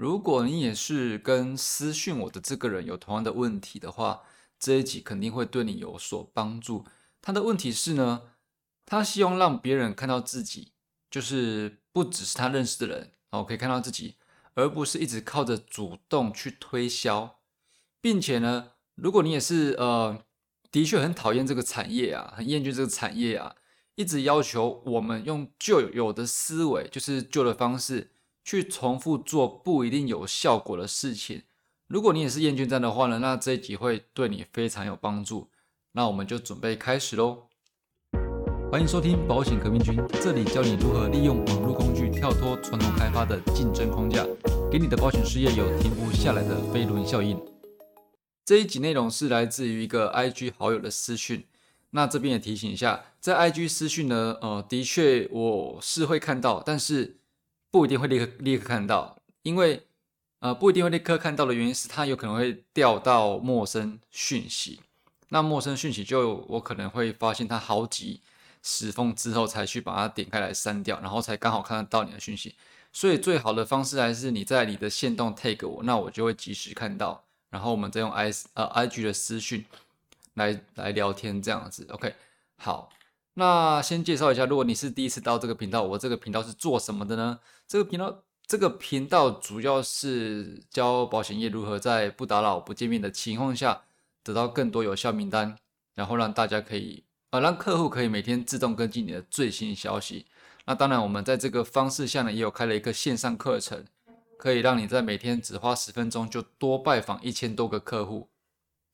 如果你也是跟私讯我的这个人有同样的问题的话，这一集肯定会对你有所帮助。他的问题是呢，他希望让别人看到自己，就是不只是他认识的人哦，可以看到自己，而不是一直靠着主动去推销，并且呢，如果你也是呃，的确很讨厌这个产业啊，很厌倦这个产业啊，一直要求我们用旧有的思维，就是旧的方式去重复做不一定有效果的事情。如果你也是厌倦这样的话呢，那这一集会对你非常有帮助。那我们就准备开始喽。欢迎收听保险革命军，这里教你如何利用网络工具跳脱传统开发的竞争框架，给你的保险事业有停不下来的飞轮效应。这一集内容是来自于一个 IG 好友的私讯。那这边也提醒一下，在 IG 私讯呢，呃，的确我是会看到，但是不一定会立刻立刻看到，因为。呃，不一定会立刻看到的原因是，它有可能会掉到陌生讯息。那陌生讯息就我可能会发现它好几十封之后，才去把它点开来删掉，然后才刚好看得到你的讯息。所以最好的方式还是你在你的线动 take 我，那我就会及时看到，然后我们再用 i 呃 IG 的私讯来来聊天这样子。OK，好，那先介绍一下，如果你是第一次到这个频道，我这个频道是做什么的呢？这个频道。这个频道主要是教保险业如何在不打扰、不见面的情况下得到更多有效名单，然后让大家可以呃让客户可以每天自动跟进你的最新消息。那当然，我们在这个方式下呢，也有开了一个线上课程，可以让你在每天只花十分钟就多拜访一千多个客户，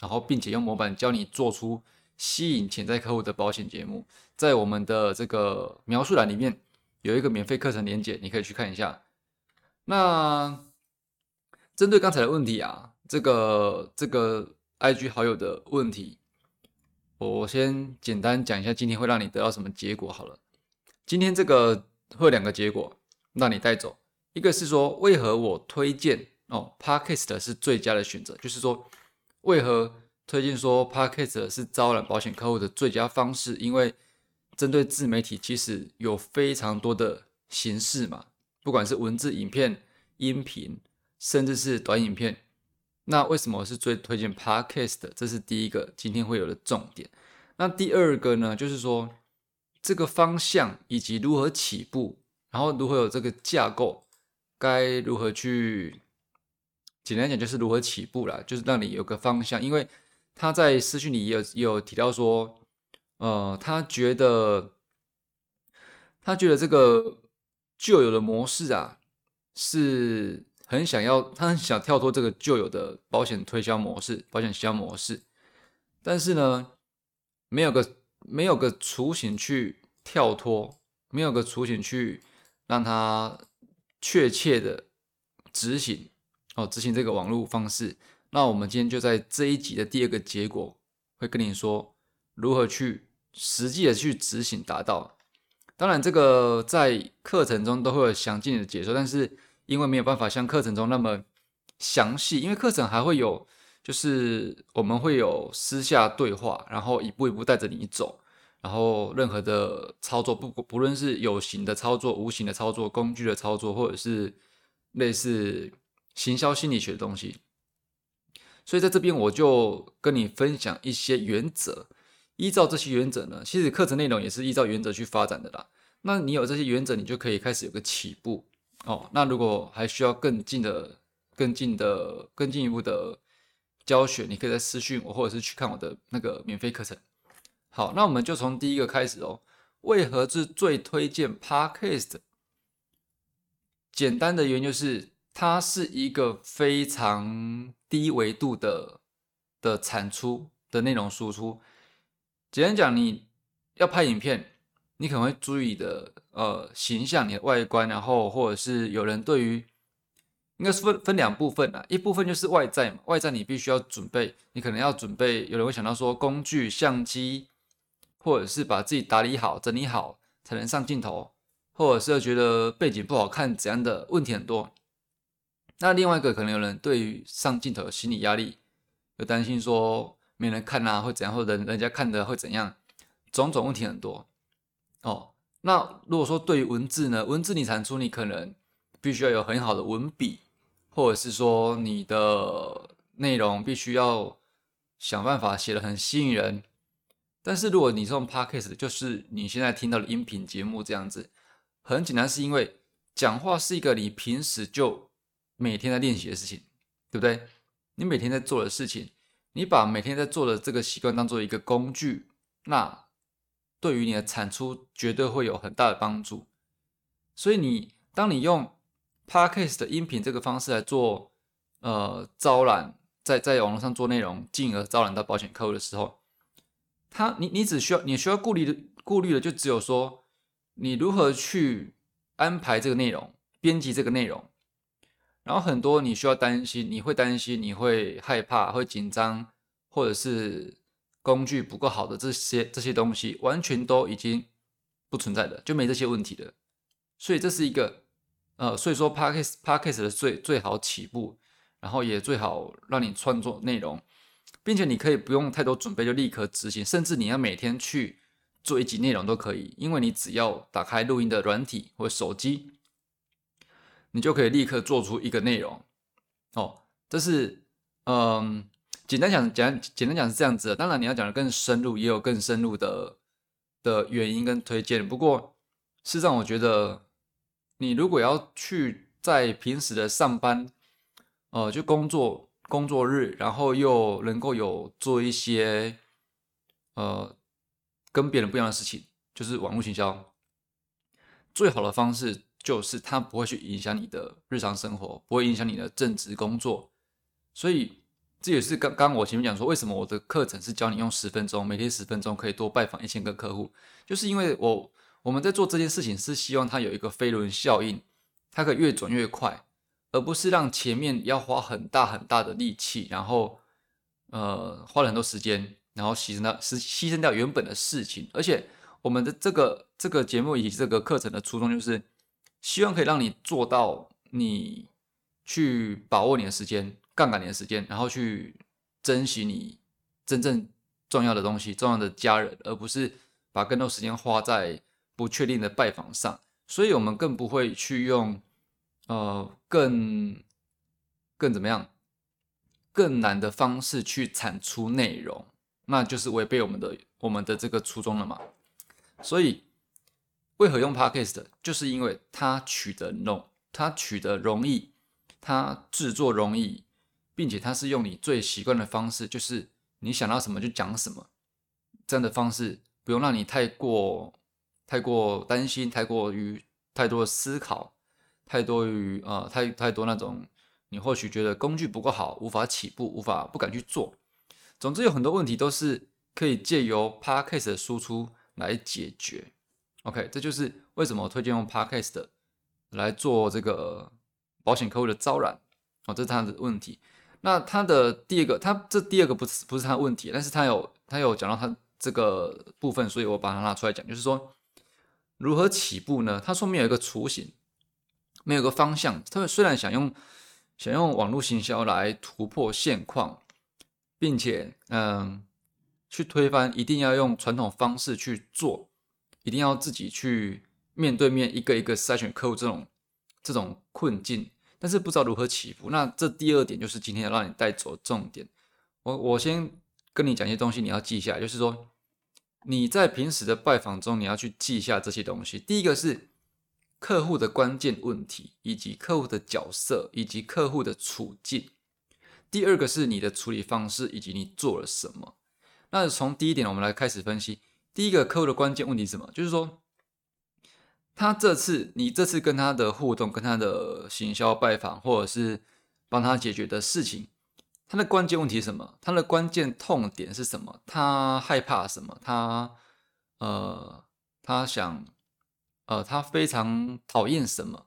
然后并且用模板教你做出吸引潜在客户的保险节目。在我们的这个描述栏里面有一个免费课程连接，你可以去看一下。那针对刚才的问题啊，这个这个 I G 好友的问题，我先简单讲一下，今天会让你得到什么结果好了。今天这个会有两个结果让你带走，一个是说为何我推荐哦 Podcast 是最佳的选择，就是说为何推荐说 Podcast 是招揽保险客户的最佳方式，因为针对自媒体其实有非常多的形式嘛。不管是文字、影片、音频，甚至是短影片，那为什么我是最推荐 Podcast 的？这是第一个今天会有的重点。那第二个呢，就是说这个方向以及如何起步，然后如何有这个架构，该如何去？简单讲就是如何起步啦，就是让你有个方向。因为他在私讯里也有也有提到说，呃，他觉得他觉得这个。旧有的模式啊，是很想要，他很想跳脱这个旧有的保险推销模式、保险销模式，但是呢，没有个没有个雏形去跳脱，没有个雏形去让他确切的执行哦，执行这个网络方式。那我们今天就在这一集的第二个结果，会跟你说如何去实际的去执行达到。当然，这个在课程中都会有详尽的解说，但是因为没有办法像课程中那么详细，因为课程还会有，就是我们会有私下对话，然后一步一步带着你走，然后任何的操作，不不论是有形的操作、无形的操作、工具的操作，或者是类似行销心理学的东西，所以在这边我就跟你分享一些原则。依照这些原则呢，其实课程内容也是依照原则去发展的啦。那你有这些原则，你就可以开始有个起步哦。那如果还需要更近的、更近的、更进一步的教学，你可以在私讯我，或者是去看我的那个免费课程。好，那我们就从第一个开始哦。为何是最推荐 Podcast？简单的原因就是它是一个非常低维度的的产出的内容输出。简单讲，你要拍影片，你可能会注意的呃形象、你的外观，然后或者是有人对于，应该是分分两部分啊，一部分就是外在嘛，外在你必须要准备，你可能要准备，有人会想到说工具、相机，或者是把自己打理好、整理好才能上镜头，或者是觉得背景不好看怎样的问题很多。那另外一个可能有人对于上镜头有心理压力，有担心说。没人看啊，会怎样？或者人人家看的会怎样？种种问题很多哦。那如果说对于文字呢，文字你产出，你可能必须要有很好的文笔或者是说你的内容必须要想办法写的很吸引人。但是如果你这种 podcast，就是你现在听到的音频节目这样子，很简单，是因为讲话是一个你平时就每天在练习的事情，对不对？你每天在做的事情，你把每天在做的这个习惯当做一个工具，那对于你的产出绝对会有很大的帮助。所以你当你用 Podcast 的音频这个方式来做，呃，招揽在在网络上做内容，进而招揽到保险客户的时候，他你你只需要你需要顾虑的顾虑的就只有说，你如何去安排这个内容，编辑这个内容，然后很多你需要担心，你会担心，你会害怕，会紧张，或者是工具不够好的这些这些东西，完全都已经不存在的，就没这些问题的，所以这是一个。呃，所以说 podcast podcast 的最最好起步，然后也最好让你创作内容，并且你可以不用太多准备就立刻执行，甚至你要每天去做一集内容都可以，因为你只要打开录音的软体或手机，你就可以立刻做出一个内容。哦，这是嗯，简单讲简单简单讲是这样子的，当然你要讲的更深入，也有更深入的的原因跟推荐。不过事实上，我觉得。你如果要去在平时的上班，呃，就工作工作日，然后又能够有做一些呃跟别人不一样的事情，就是网络营销，最好的方式就是它不会去影响你的日常生活，不会影响你的正职工作。所以这也是刚刚我前面讲说，为什么我的课程是教你用十分钟，每天十分钟可以多拜访一千个客户，就是因为我。我们在做这件事情是希望它有一个飞轮效应，它可以越转越快，而不是让前面要花很大很大的力气，然后呃花了很多时间，然后牺牲掉是牺牲掉原本的事情。而且我们的这个这个节目以及这个课程的初衷就是希望可以让你做到你去把握你的时间，杠杆你的时间，然后去珍惜你真正重要的东西，重要的家人，而不是把更多时间花在。不确定的拜访上，所以我们更不会去用，呃，更更怎么样，更难的方式去产出内容，那就是违背我们的我们的这个初衷了嘛。所以，为何用 Podcast？就是因为它取得容，它取得容易，它制作容易，并且它是用你最习惯的方式，就是你想到什么就讲什么，这样的方式不用让你太过。太过担心，太过于太多思考，太多于呃太太多那种，你或许觉得工具不够好，无法起步，无法不敢去做。总之有很多问题都是可以借由 podcast 的输出来解决。OK，这就是为什么我推荐用 podcast 来做这个保险客户的招揽。哦，这是他的问题。那他的第二个，他这第二个不是不是他的问题，但是他有他有讲到他这个部分，所以我把它拿出来讲，就是说。如何起步呢？他说没有一个雏形，没有个方向。他们虽然想用想用网络行销来突破现况，并且嗯，去推翻一定要用传统方式去做，一定要自己去面对面一个一个筛选客户这种这种困境，但是不知道如何起步。那这第二点就是今天要让你带走重点。我我先跟你讲一些东西，你要记一下，就是说。你在平时的拜访中，你要去记一下这些东西。第一个是客户的关键问题，以及客户的角色，以及客户的处境。第二个是你的处理方式，以及你做了什么。那从第一点，我们来开始分析。第一个客户的关键问题是什么？就是说，他这次你这次跟他的互动，跟他的行销拜访，或者是帮他解决的事情。他的关键问题是什么？他的关键痛点是什么？他害怕什么？他呃，他想呃，他非常讨厌什么？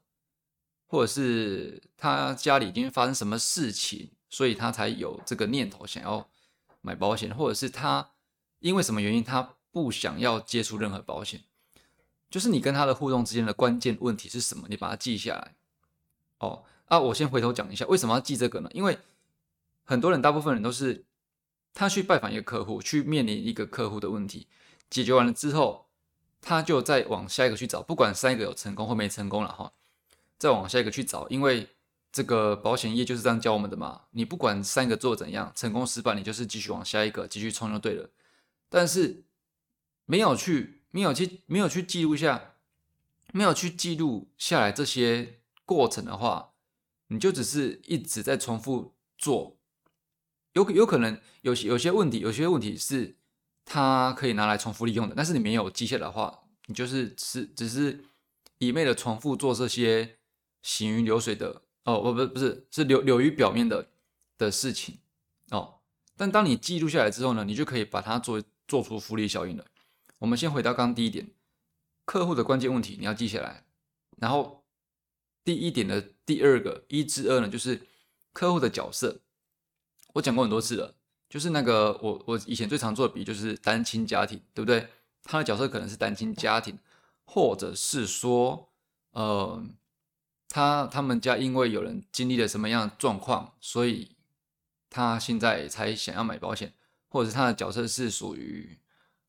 或者是他家里已经发生什么事情，所以他才有这个念头想要买保险？或者是他因为什么原因他不想要接触任何保险？就是你跟他的互动之间的关键问题是什么？你把它记下来。哦，啊，我先回头讲一下为什么要记这个呢？因为很多人，大部分人都是他去拜访一个客户，去面临一个客户的问题，解决完了之后，他就再往下一个去找，不管上一个有成功或没成功了哈，再往下一个去找，因为这个保险业就是这样教我们的嘛。你不管三个做怎样，成功失败，你就是继续往下一个继续冲就对了。但是没有去，没有去，没有去记录下，没有去记录下来这些过程的话，你就只是一直在重复做。有有可能有些有些问题，有些问题是它可以拿来重复利用的，但是你没有记下的话，你就是是只是一昧的重复做这些行云流水的哦，不不不是是流流于表面的的事情哦。但当你记录下来之后呢，你就可以把它做做出复利效应了。我们先回到刚刚第一点，客户的关键问题你要记下来，然后第一点的第二个一至二呢，就是客户的角色。我讲过很多次了，就是那个我我以前最常做的比就是单亲家庭，对不对？他的角色可能是单亲家庭，或者是说，呃，他他们家因为有人经历了什么样的状况，所以他现在才想要买保险，或者是他的角色是属于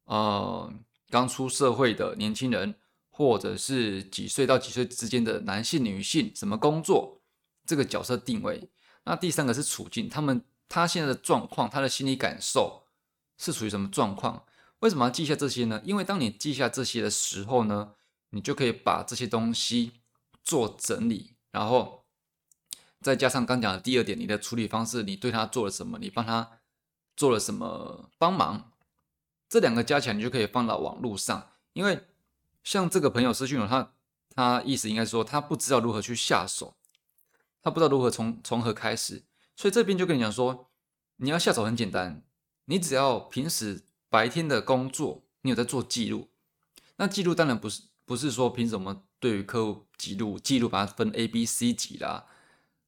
呃刚出社会的年轻人，或者是几岁到几岁之间的男性、女性，什么工作，这个角色定位。那第三个是处境，他们。他现在的状况，他的心理感受是处于什么状况？为什么要记下这些呢？因为当你记下这些的时候呢，你就可以把这些东西做整理，然后再加上刚讲的第二点，你的处理方式，你对他做了什么，你帮他做了什么帮忙，这两个加起来，你就可以放到网络上。因为像这个朋友私讯我，他他意思应该说他不知道如何去下手，他不知道如何从从何开始。所以这边就跟你讲说，你要下手很简单，你只要平时白天的工作，你有在做记录。那记录当然不是不是说凭什么对于客户记录记录把它分 A、B、C 级啦，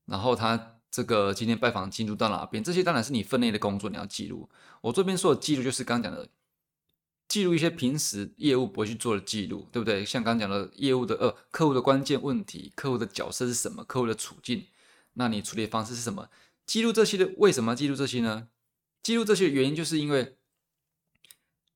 然后他这个今天拜访进度到哪边，这些当然是你分内的工作，你要记录。我这边说的记录就是刚讲的，记录一些平时业务不会去做的记录，对不对？像刚讲的业务的呃客户的关键问题，客户的角色是什么，客户的处境，那你处理方式是什么？记录这些的为什么记录这些呢？记录这些原因就是因为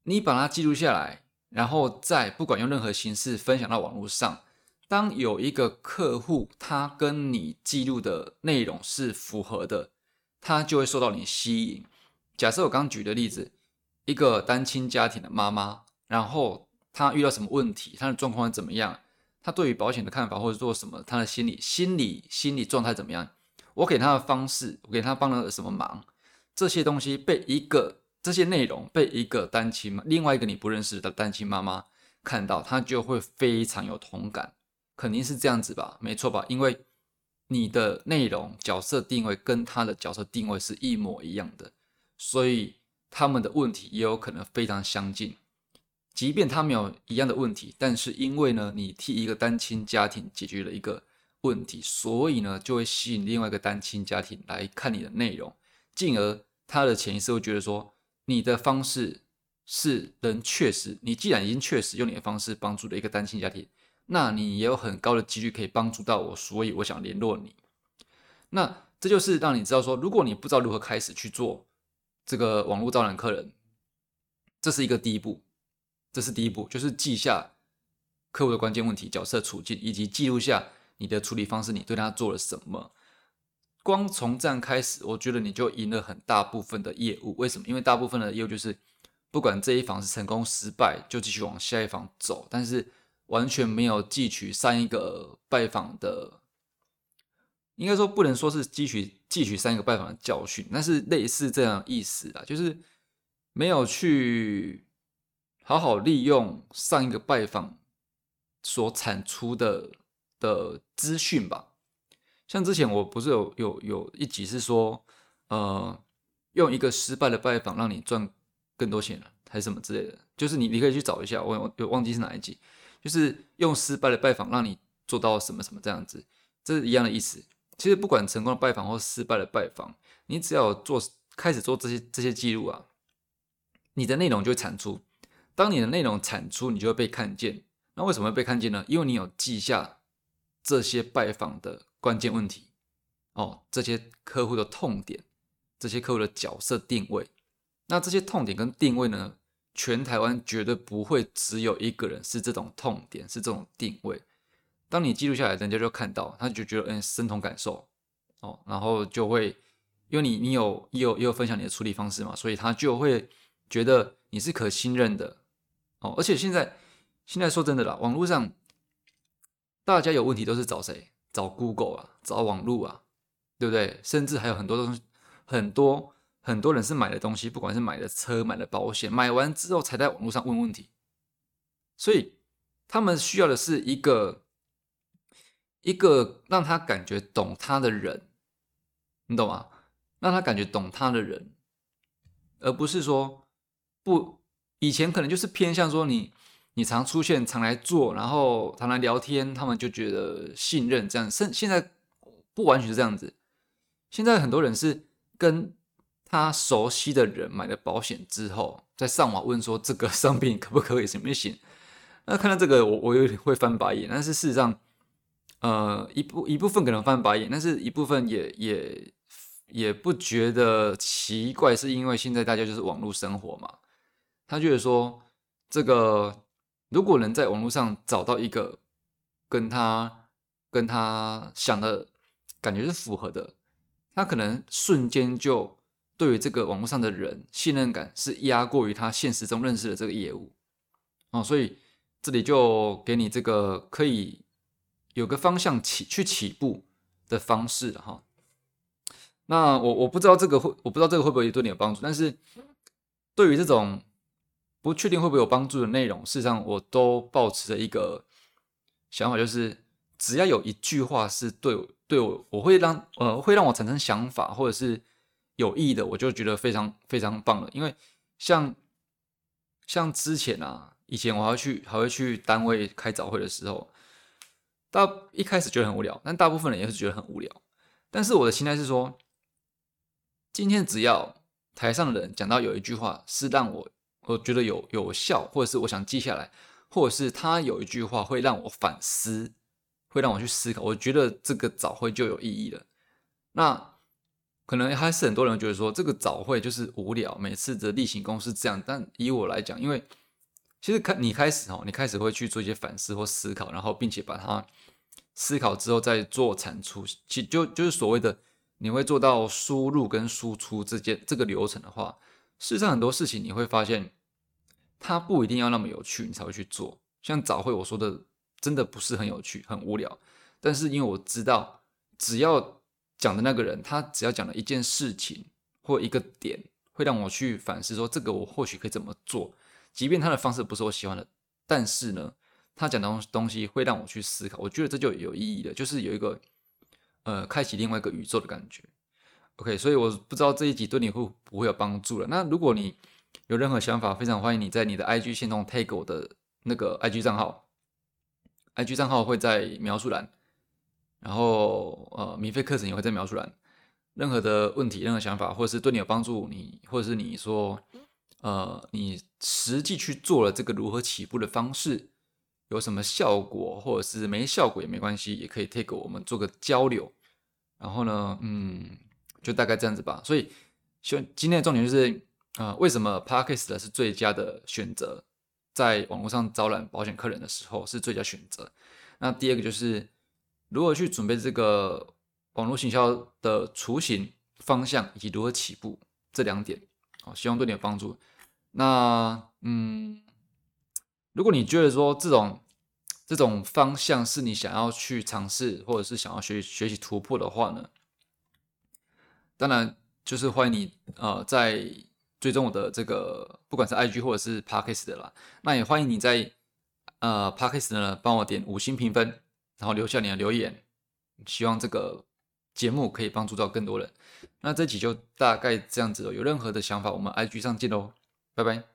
你把它记录下来，然后再不管用任何形式分享到网络上。当有一个客户他跟你记录的内容是符合的，他就会受到你吸引。假设我刚举的例子，一个单亲家庭的妈妈，然后她遇到什么问题，她的状况怎么样，她对于保险的看法或者做什么，她的心理心理心理状态怎么样？我给她的方式，我给她帮了什么忙？这些东西被一个这些内容被一个单亲另外一个你不认识的单亲妈妈看到，她就会非常有同感，肯定是这样子吧？没错吧？因为你的内容角色定位跟他的角色定位是一模一样的，所以他们的问题也有可能非常相近。即便他没有一样的问题，但是因为呢，你替一个单亲家庭解决了一个。问题，所以呢，就会吸引另外一个单亲家庭来看你的内容，进而他的潜意识会觉得说，你的方式是能确实，你既然已经确实用你的方式帮助了一个单亲家庭，那你也有很高的几率可以帮助到我，所以我想联络你。那这就是让你知道说，如果你不知道如何开始去做这个网络招揽客人，这是一个第一步，这是第一步，就是记下客户的关键问题、角色处境，以及记录下。你的处理方式，你对他做了什么？光从这样开始，我觉得你就赢了很大部分的业务。为什么？因为大部分的业务就是不管这一房是成功失败，就继续往下一房走，但是完全没有汲取上一个拜访的，应该说不能说是汲取汲取上一个拜访的教训，但是类似这样意思啊，就是没有去好好利用上一个拜访所产出的。的资讯吧，像之前我不是有有有一集是说，呃，用一个失败的拜访让你赚更多钱了，还是什么之类的，就是你你可以去找一下，我我忘记是哪一集，就是用失败的拜访让你做到什么什么这样子，这是一样的意思。其实不管成功的拜访或失败的拜访，你只要做开始做这些这些记录啊，你的内容就会产出。当你的内容产出，你就会被看见。那为什么会被看见呢？因为你有记下。这些拜访的关键问题，哦，这些客户的痛点，这些客户的角色定位，那这些痛点跟定位呢，全台湾绝对不会只有一个人是这种痛点，是这种定位。当你记录下来，人家就看到，他就觉得嗯，深同感受，哦，然后就会因为你你有也有也有分享你的处理方式嘛，所以他就会觉得你是可信任的哦。而且现在现在说真的啦，网络上大家有问题都是找谁？找 Google 啊，找网络啊，对不对？甚至还有很多东西，很多很多人是买的东西，不管是买的车、买的保险，买完之后才在网络上问问题，所以他们需要的是一个一个让他感觉懂他的人，你懂吗？让他感觉懂他的人，而不是说不以前可能就是偏向说你。你常出现，常来做，然后常来聊天，他们就觉得信任这样。现现在不完全是这样子，现在很多人是跟他熟悉的人买了保险之后，在上网问说这个 商品可不可以，行不行？那看到这个，我我有点会翻白眼。但是事实上，呃，一部一部分可能翻白眼，但是一部分也也也不觉得奇怪，是因为现在大家就是网络生活嘛，他觉得说这个。如果能在网络上找到一个跟他跟他想的感觉是符合的，他可能瞬间就对于这个网络上的人信任感是压过于他现实中认识的这个业务哦，所以这里就给你这个可以有个方向起去起步的方式哈。那我我不知道这个会我不知道这个会不会对你有帮助，但是对于这种。不确定会不会有帮助的内容，事实上我都保持着一个想法，就是只要有一句话是对对我，我会让呃会让我产生想法，或者是有意义的，我就觉得非常非常棒了。因为像像之前啊，以前我还去还会去单位开早会的时候，大一开始觉得很无聊，但大部分人也是觉得很无聊。但是我的心态是说，今天只要台上的人讲到有一句话是让我。我觉得有有效，或者是我想记下来，或者是他有一句话会让我反思，会让我去思考。我觉得这个早会就有意义了。那可能还是很多人觉得说这个早会就是无聊，每次的例行公事这样。但以我来讲，因为其实开你开始哦，你开始会去做一些反思或思考，然后并且把它思考之后再做产出，其就就是所谓的你会做到输入跟输出之间这个流程的话。事实上，很多事情你会发现，它不一定要那么有趣，你才会去做。像早会我说的，真的不是很有趣，很无聊。但是因为我知道，只要讲的那个人，他只要讲了一件事情或一个点，会让我去反思，说这个我或许可以怎么做。即便他的方式不是我喜欢的，但是呢，他讲的东东西会让我去思考。我觉得这就有意义了，就是有一个呃，开启另外一个宇宙的感觉。OK，所以我不知道这一集对你会不会有帮助了。那如果你有任何想法，非常欢迎你在你的 IG 线动 tag 我的那个 IG 账号，IG 账号会在描述栏，然后呃，免费课程也会在描述栏。任何的问题、任何想法，或者是对你有帮助，你或者是你说呃，你实际去做了这个如何起步的方式，有什么效果，或者是没效果也没关系，也可以 take 我们做个交流。然后呢，嗯。就大概这样子吧，所以，希望今天的重点就是，啊，为什么 Parkes 是最佳的选择，在网络上招揽保险客人的时候是最佳选择。那第二个就是，如何去准备这个网络行销的雏形方向以及如何起步这两点，好，希望对你有帮助。那，嗯，如果你觉得说这种这种方向是你想要去尝试，或者是想要学学习突破的话呢？当然，就是欢迎你呃，在追踪我的这个，不管是 IG 或者是 Podcast 的啦。那也欢迎你在呃 Podcast 呢帮我点五星评分，然后留下你的留言。希望这个节目可以帮助到更多人。那这集就大概这样子了。有任何的想法，我们 IG 上见喽，拜拜。